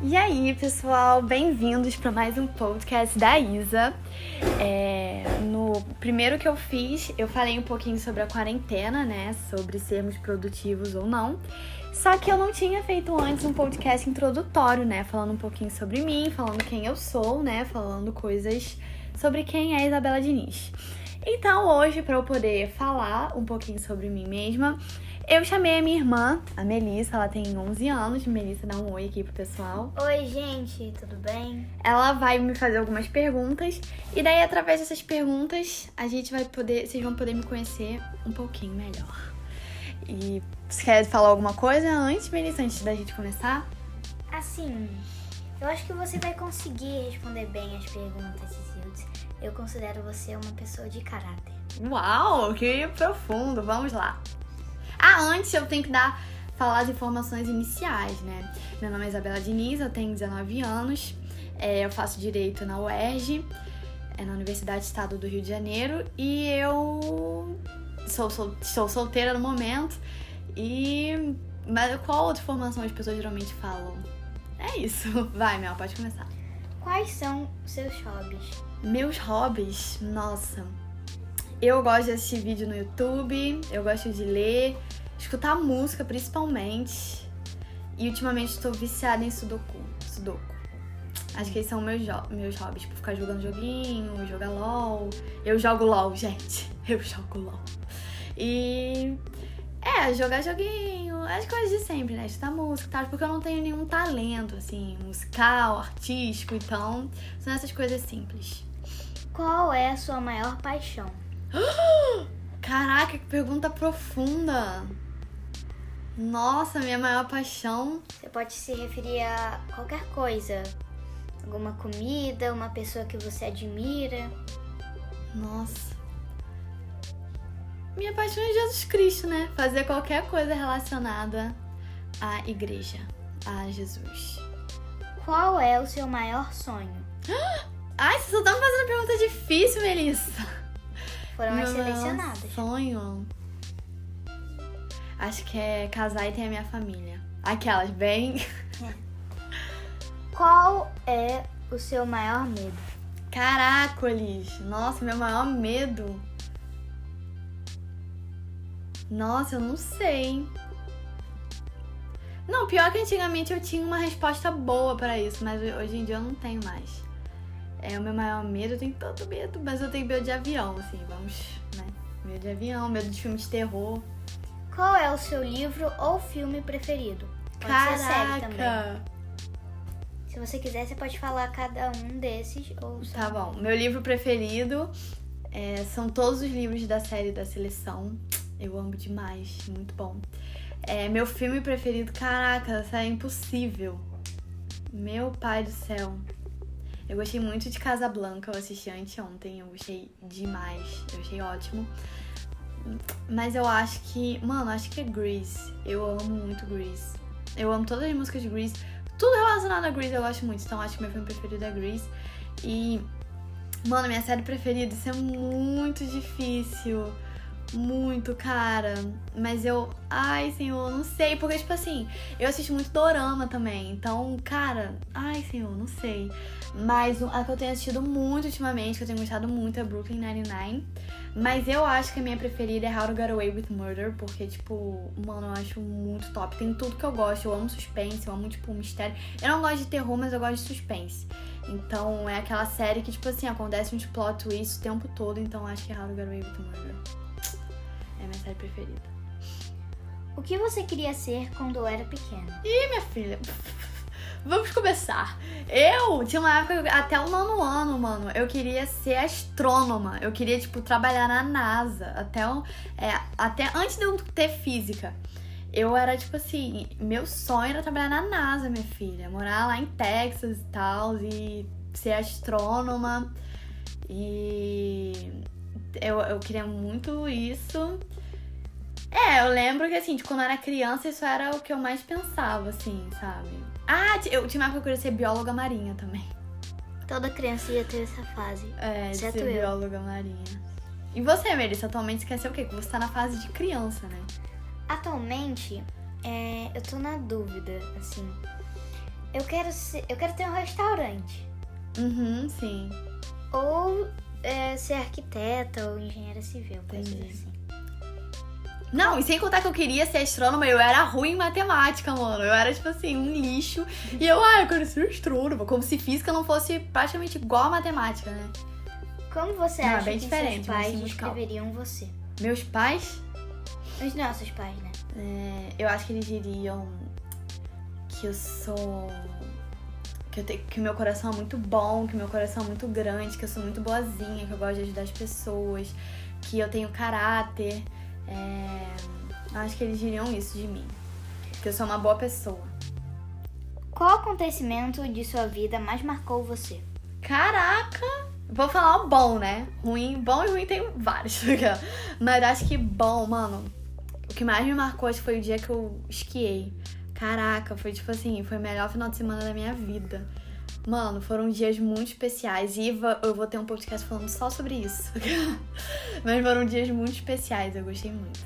E aí, pessoal, bem-vindos para mais um podcast da Isa. É, no primeiro que eu fiz, eu falei um pouquinho sobre a quarentena, né? Sobre sermos produtivos ou não. Só que eu não tinha feito antes um podcast introdutório, né? Falando um pouquinho sobre mim, falando quem eu sou, né? Falando coisas sobre quem é Isabela Diniz. Então, hoje, para eu poder falar um pouquinho sobre mim mesma, eu chamei a minha irmã, a Melissa, ela tem 11 anos. Melissa, dá um oi aqui pro pessoal. Oi, gente, tudo bem? Ela vai me fazer algumas perguntas e daí através dessas perguntas a gente vai poder, vocês vão poder me conhecer um pouquinho melhor. E você quer falar alguma coisa antes, Melissa, antes da gente começar? Assim, eu acho que você vai conseguir responder bem as perguntas. Eu considero você uma pessoa de caráter. Uau, que profundo. Vamos lá. Ah, antes eu tenho que dar falar as informações iniciais, né? Meu nome é Isabela Diniz, eu tenho 19 anos, é, eu faço direito na UERJ, é na Universidade Estado do Rio de Janeiro, e eu sou, sou, sou solteira no momento. E. Mas qual outra informação as pessoas geralmente falam? É isso. Vai, Mel, pode começar. Quais são seus hobbies? Meus hobbies? Nossa. Eu gosto de assistir vídeo no YouTube, eu gosto de ler, escutar música principalmente. E ultimamente estou viciada em Sudoku. Sudoku. Acho que esses são meus, meus hobbies, tipo ficar jogando joguinho, jogar LOL. Eu jogo LOL, gente. Eu jogo LOL. E. É, jogar joguinho, as coisas de sempre, né? Escutar música e tal, porque eu não tenho nenhum talento, assim, musical, artístico, então são essas coisas simples. Qual é a sua maior paixão? Caraca, que pergunta profunda. Nossa, minha maior paixão. Você pode se referir a qualquer coisa. Alguma comida, uma pessoa que você admira. Nossa. Minha paixão é Jesus Cristo, né? Fazer qualquer coisa relacionada à igreja, a Jesus. Qual é o seu maior sonho? Ai, você só me fazendo pergunta difícil, Melissa. Foram as selecionadas. Sonho. Acho que é casar e ter a minha família. Aquelas, bem. É. Qual é o seu maior medo? Caracoles! Nossa, meu maior medo. Nossa, eu não sei. Não, pior que antigamente eu tinha uma resposta boa para isso, mas hoje em dia eu não tenho mais. É o meu maior medo, eu tenho tanto medo, mas eu tenho medo de avião, assim, vamos, né? Medo de avião, medo de filme de terror. Qual é o seu livro ou filme preferido? Pode Caraca. Se você quiser, você pode falar cada um desses ou só... Tá bom. Meu livro preferido é, são todos os livros da série da seleção. Eu amo demais, muito bom. É, meu filme preferido, caraca, isso é impossível. Meu pai do céu. Eu gostei muito de Casa Blanca, eu assisti anteontem, eu gostei demais, eu achei ótimo. Mas eu acho que, mano, acho que é Grease. Eu amo muito Grease. Eu amo todas as músicas de Grease. Tudo relacionado a Grease eu gosto muito, então acho que meu filme preferido é Grease. E, mano, minha série preferida, isso é muito difícil. Muito, cara. Mas eu. Ai, senhor, não sei. Porque, tipo assim, eu assisto muito dorama também. Então, cara. Ai, senhor, não sei. Mas a que eu tenho assistido muito ultimamente, que eu tenho gostado muito, é Brooklyn Nine-Nine. Mas eu acho que a minha preferida é How to Get Away with Murder. Porque, tipo, mano, eu acho muito top. Tem tudo que eu gosto. Eu amo suspense, eu amo, tipo, mistério. Eu não gosto de terror, mas eu gosto de suspense. Então, é aquela série que, tipo assim, acontece um plot twist o tempo todo. Então, acho que é How to Get Away with Murder. É minha série preferida. O que você queria ser quando era pequena? Ih, minha filha. Vamos começar. Eu tinha uma época, até o nono ano, mano, eu queria ser astrônoma. Eu queria, tipo, trabalhar na NASA. Até, é, até antes de eu ter física. Eu era, tipo assim, meu sonho era trabalhar na NASA, minha filha. Morar lá em Texas e tal, e ser astrônoma. E eu, eu queria muito isso. É, eu lembro que assim, de quando eu era criança, isso era o que eu mais pensava, assim, sabe? Ah, eu tinha uma época que eu queria ser bióloga marinha também. Toda criança ia ter essa fase. É, de ser eu. bióloga marinha. E você, Melissa, atualmente ser o quê? Porque você tá na fase de criança, né? Atualmente, é, eu tô na dúvida, assim. Eu quero, ser, eu quero ter um restaurante. Uhum, sim. Ou é, ser arquiteta ou engenheira civil, coisas Entendi. assim. Não, e sem contar que eu queria ser astrônoma, eu era ruim em matemática, mano. Eu era, tipo assim, um lixo. E eu, ah, eu quero ser astrônoma. Como se física não fosse praticamente igual a matemática, né? Como você Não, é acha bem que diferente, seus pais descreveriam você? Meus pais, Os nossos pais, né? é, eu acho que eles diriam que eu sou. Que, eu te, que meu coração é muito bom, que meu coração é muito grande, que eu sou muito boazinha, que eu gosto de ajudar as pessoas, que eu tenho caráter. É, eu acho que eles diriam isso de mim. Que eu sou uma boa pessoa. Qual acontecimento de sua vida mais marcou você? Caraca! Vou falar o bom, né? Ruim, bom e ruim tem vários. Mas acho que bom, mano. O que mais me marcou acho que foi o dia que eu esquiei. Caraca, foi tipo assim, foi o melhor final de semana da minha vida. Mano, foram dias muito especiais. E eu vou ter um podcast falando só sobre isso. Mas foram dias muito especiais, eu gostei muito.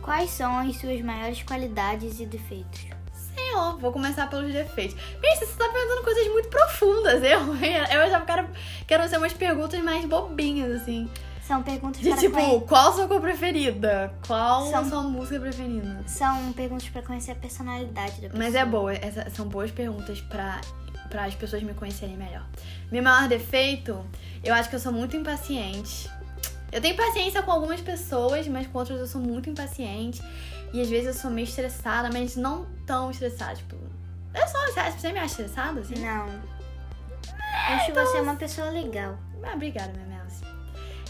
Quais são as suas maiores qualidades e defeitos? Senhor, vou começar pelos defeitos. Pensa, você tá perguntando coisas muito profundas. Eu, eu achava que, era, que eram ser umas perguntas mais bobinhas, assim. São perguntas De para tipo, conhe- qual a sua cor preferida? Qual São- a sua música preferida? São perguntas para conhecer a personalidade da pessoa. Mas é boa, essa- são boas perguntas pra, pra as pessoas me conhecerem melhor. Meu maior defeito, eu acho que eu sou muito impaciente. Eu tenho paciência com algumas pessoas, mas com outras eu sou muito impaciente. E às vezes eu sou meio estressada, mas não tão estressada. Tipo, eu sou, você acha- você me acha estressada? Assim? Não. Eu acho então você uma pessoa legal. Ah, obrigada, minha.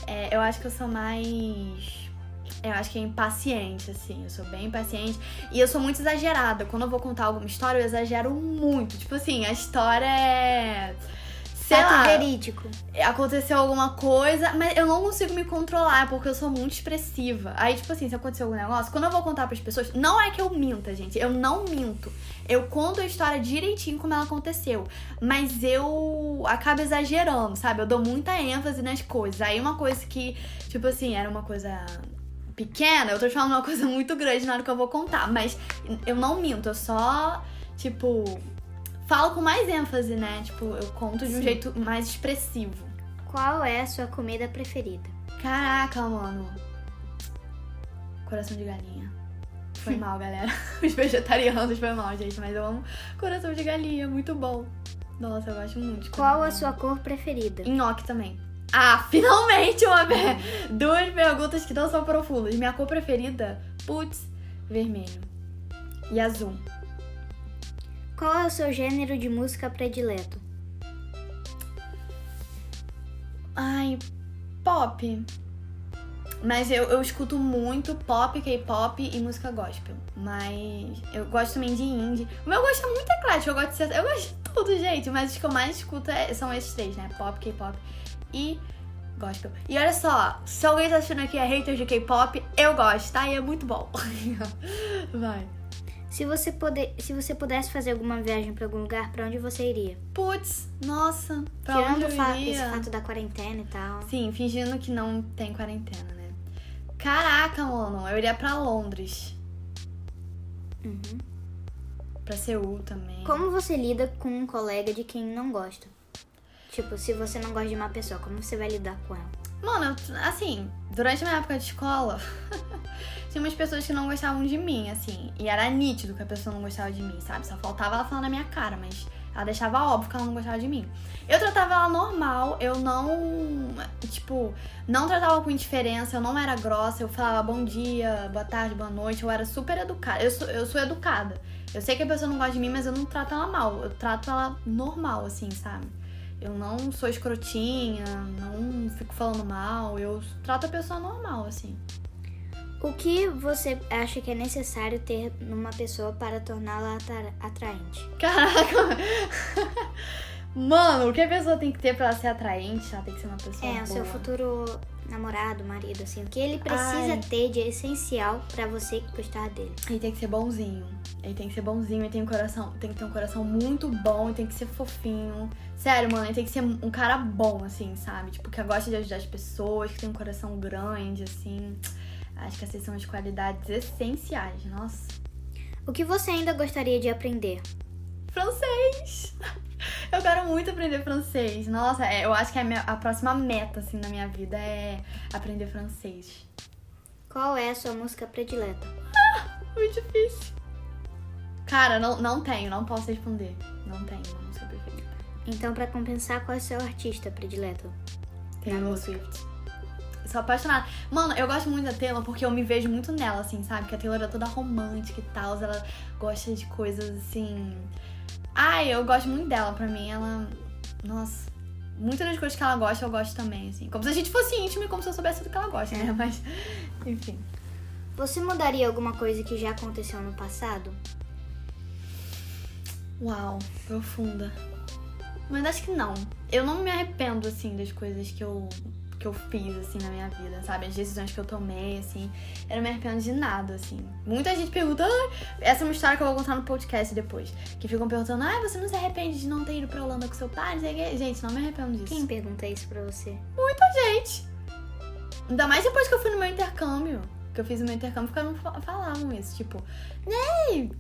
É, eu acho que eu sou mais. Eu acho que é impaciente, assim. Eu sou bem impaciente. E eu sou muito exagerada. Quando eu vou contar alguma história, eu exagero muito. Tipo assim, a história é. Sei Fato lá, verídico. aconteceu alguma coisa, mas eu não consigo me controlar, porque eu sou muito expressiva. Aí, tipo assim, se aconteceu algum negócio, quando eu vou contar pras pessoas, não é que eu minta, gente. Eu não minto. Eu conto a história direitinho como ela aconteceu. Mas eu acabo exagerando, sabe? Eu dou muita ênfase nas coisas. Aí uma coisa que, tipo assim, era uma coisa pequena, eu tô falando uma coisa muito grande na hora que eu vou contar. Mas eu não minto, eu só, tipo, falo com mais ênfase, né? Tipo, eu conto de um Sim. jeito mais expressivo. Qual é a sua comida preferida? Caraca, mano. Coração de galinha. Foi mal, galera. Os vegetarianos foi mal, gente. Mas eu amo coração de galinha, muito bom. Nossa, eu gosto muito. Qual a sua cor preferida? Nhoque também. Ah, finalmente uma! Duas perguntas que não são profundas. Minha cor preferida? Putz, vermelho. E azul. Qual é o seu gênero de música predileto? Ai, pop. Mas eu, eu escuto muito pop, K-pop e música gospel. Mas eu gosto também de indie. O meu gosto é muito eclético. Eu gosto de, eu gosto de tudo, gente. Mas os que eu mais escuto é- são esses três, né? Pop, K-pop e gospel. E olha só, se alguém tá assistindo aqui é hater de K-pop, eu gosto, tá? E é muito bom. Vai. Se você, poder, se você pudesse fazer alguma viagem pra algum lugar, pra onde você iria? Putz, nossa. Pra Tirando onde o eu fa- iria? esse fato da quarentena e tal. Sim, fingindo que não tem quarentena, né? Caraca, mano, eu iria pra Londres. Uhum. Pra Seul também. Como você lida com um colega de quem não gosta? Tipo, se você não gosta de uma pessoa, como você vai lidar com ela? Mano, assim, durante a minha época de escola, tinha umas pessoas que não gostavam de mim, assim. E era nítido que a pessoa não gostava de mim, sabe? Só faltava ela falar na minha cara, mas ela deixava óbvio que ela não gostava de mim. Eu tratava ela normal, eu não. Tipo, não tratava com indiferença, eu não era grossa, eu falava bom dia, boa tarde, boa noite, eu era super educada. Eu sou, eu sou educada. Eu sei que a pessoa não gosta de mim, mas eu não trato ela mal. Eu trato ela normal, assim, sabe? Eu não sou escrotinha, não fico falando mal, eu trato a pessoa normal, assim. O que você acha que é necessário ter numa pessoa para torná-la atra- atraente? Caraca! Mano, o que a pessoa tem que ter pra ela ser atraente? Ela tem que ser uma pessoa É, boa. o seu futuro namorado, marido, assim, o que ele precisa Ai. ter de essencial pra você gostar dele? Ele tem que ser bonzinho. Ele tem que ser bonzinho, ele tem um coração, tem que ter um coração muito bom, ele tem que ser fofinho. Sério, mano, ele tem que ser um cara bom, assim, sabe? Tipo, que gosta de ajudar as pessoas, que tem um coração grande, assim. Acho que essas são as qualidades essenciais, nossa. O que você ainda gostaria de aprender? Francês! Eu quero muito aprender francês. Nossa, é, eu acho que a, minha- a próxima meta, assim, na minha vida é aprender francês. Qual é a sua música predileta? Muito difícil. Cara, não, não tenho, não posso responder. Não tenho uma música preferida. Então, pra compensar, qual é o seu artista predileto? Taylor Swift. Sou apaixonada. Mano, eu gosto muito da Taylor porque eu me vejo muito nela, assim, sabe? Que a Taylor é toda romântica e tal. Ela gosta de coisas assim. Ai, eu gosto muito dela. Pra mim, ela. Nossa. Muitas das coisas que ela gosta, eu gosto também, assim. Como se a gente fosse íntimo e como se eu soubesse tudo que ela gosta, né? Mas, enfim. Você mudaria alguma coisa que já aconteceu no passado? Uau, profunda. Mas acho que não. Eu não me arrependo, assim, das coisas que eu, que eu fiz, assim, na minha vida, sabe? As decisões que eu tomei, assim. Eu não me arrependo de nada, assim. Muita gente pergunta... "Ai", essa é uma história que eu vou contar no podcast depois. Que ficam perguntando... Ah, você não se arrepende de não ter ido pra Holanda com seu pai? Não sei o quê." Gente, não me arrependo disso. Quem pergunta isso pra você? Muita gente. Ainda mais depois que eu fui no meu intercâmbio. Que eu fiz o meu intercâmbio, ficaram, fa- falavam isso. Tipo, Ney!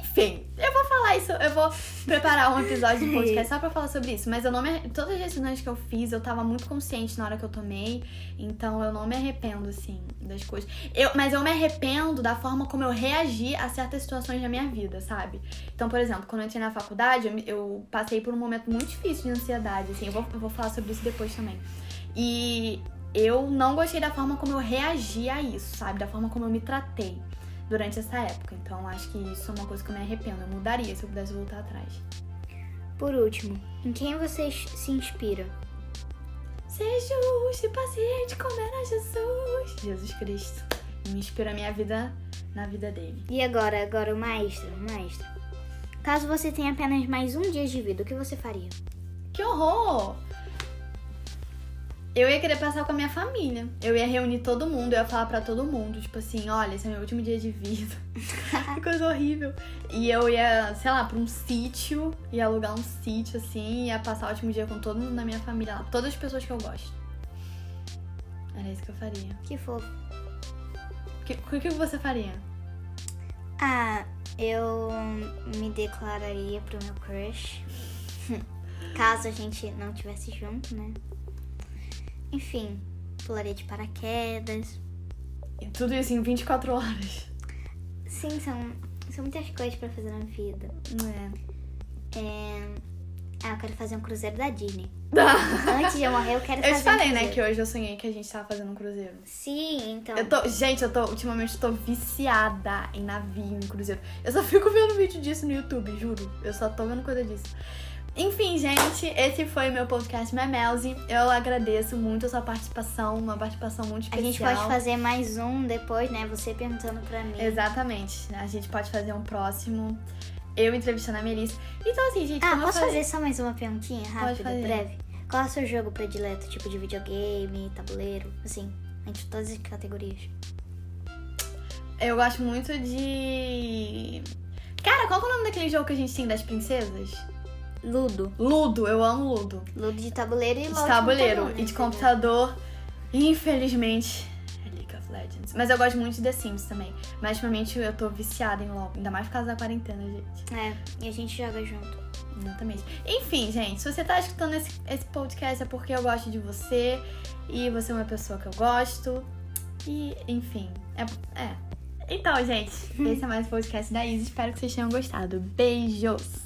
Enfim, eu vou falar isso. Eu vou preparar um episódio do podcast só pra falar sobre isso. Mas eu não me Todas as decisões que eu fiz, eu tava muito consciente na hora que eu tomei. Então eu não me arrependo, assim, das coisas. Eu, mas eu me arrependo da forma como eu reagi a certas situações da minha vida, sabe? Então, por exemplo, quando eu entrei na faculdade, eu passei por um momento muito difícil de ansiedade, assim. Eu vou, eu vou falar sobre isso depois também. E eu não gostei da forma como eu reagi a isso, sabe? Da forma como eu me tratei durante essa época. Então, acho que isso é uma coisa que eu me arrependo. Eu mudaria se eu pudesse voltar atrás. Por último, em quem você se inspira? Ser justo e paciente como era Jesus. Jesus Cristo. Me inspira a minha vida na vida dele. E agora, agora o maestro, o maestro. Caso você tenha apenas mais um dia de vida, o que você faria? Que horror! Eu ia querer passar com a minha família. Eu ia reunir todo mundo, eu ia falar pra todo mundo, tipo assim, olha, esse é meu último dia de vida. que coisa horrível. E eu ia, sei lá, pra um sítio, ia alugar um sítio, assim, ia passar o último dia com todo mundo da minha família lá. Todas as pessoas que eu gosto. Era isso que eu faria. Que fofo. O que, o que você faria? Ah, eu me declararia pro meu crush. Caso a gente não estivesse junto, né? Enfim, pularia de paraquedas. E tudo isso em 24 horas. Sim, são, são muitas coisas pra fazer na vida. É. É... Ah, eu quero fazer um cruzeiro da Disney. Antes de eu morrer, eu quero Eu fazer te falei, um né, que hoje eu sonhei que a gente tava fazendo um cruzeiro. Sim, então... Eu tô, gente, eu tô, ultimamente eu tô viciada em navio, em cruzeiro. Eu só fico vendo vídeo disso no YouTube, juro. Eu só tô vendo coisa disso. Enfim, gente, esse foi o meu podcast Memelze. Eu agradeço muito a sua participação, uma participação muito A especial. gente pode fazer mais um depois, né? Você perguntando pra mim. Exatamente. A gente pode fazer um próximo. Eu entrevistando a Melissa. Então, assim, gente, Ah, posso fazer só mais uma perguntinha rápida, breve? Qual é o seu jogo predileto? Tipo de videogame, tabuleiro, assim, entre todas as categorias. Eu gosto muito de. Cara, qual que é o nome daquele jogo que a gente tem das princesas? Ludo. Ludo, eu amo Ludo. Ludo de tabuleiro e De LOL de tabuleiro computador, né? e de computador. Infelizmente, é League of Legends. Mas eu gosto muito de The Sims também. Mas ultimamente eu tô viciada em LOL. Ainda mais por causa da quarentena, gente. É, e a gente joga junto. Exatamente. Enfim, gente, se você tá escutando esse, esse podcast é porque eu gosto de você. E você é uma pessoa que eu gosto. E, enfim, é. é. Então, gente, esse é mais um podcast da Isa. Espero que vocês tenham gostado. Beijos!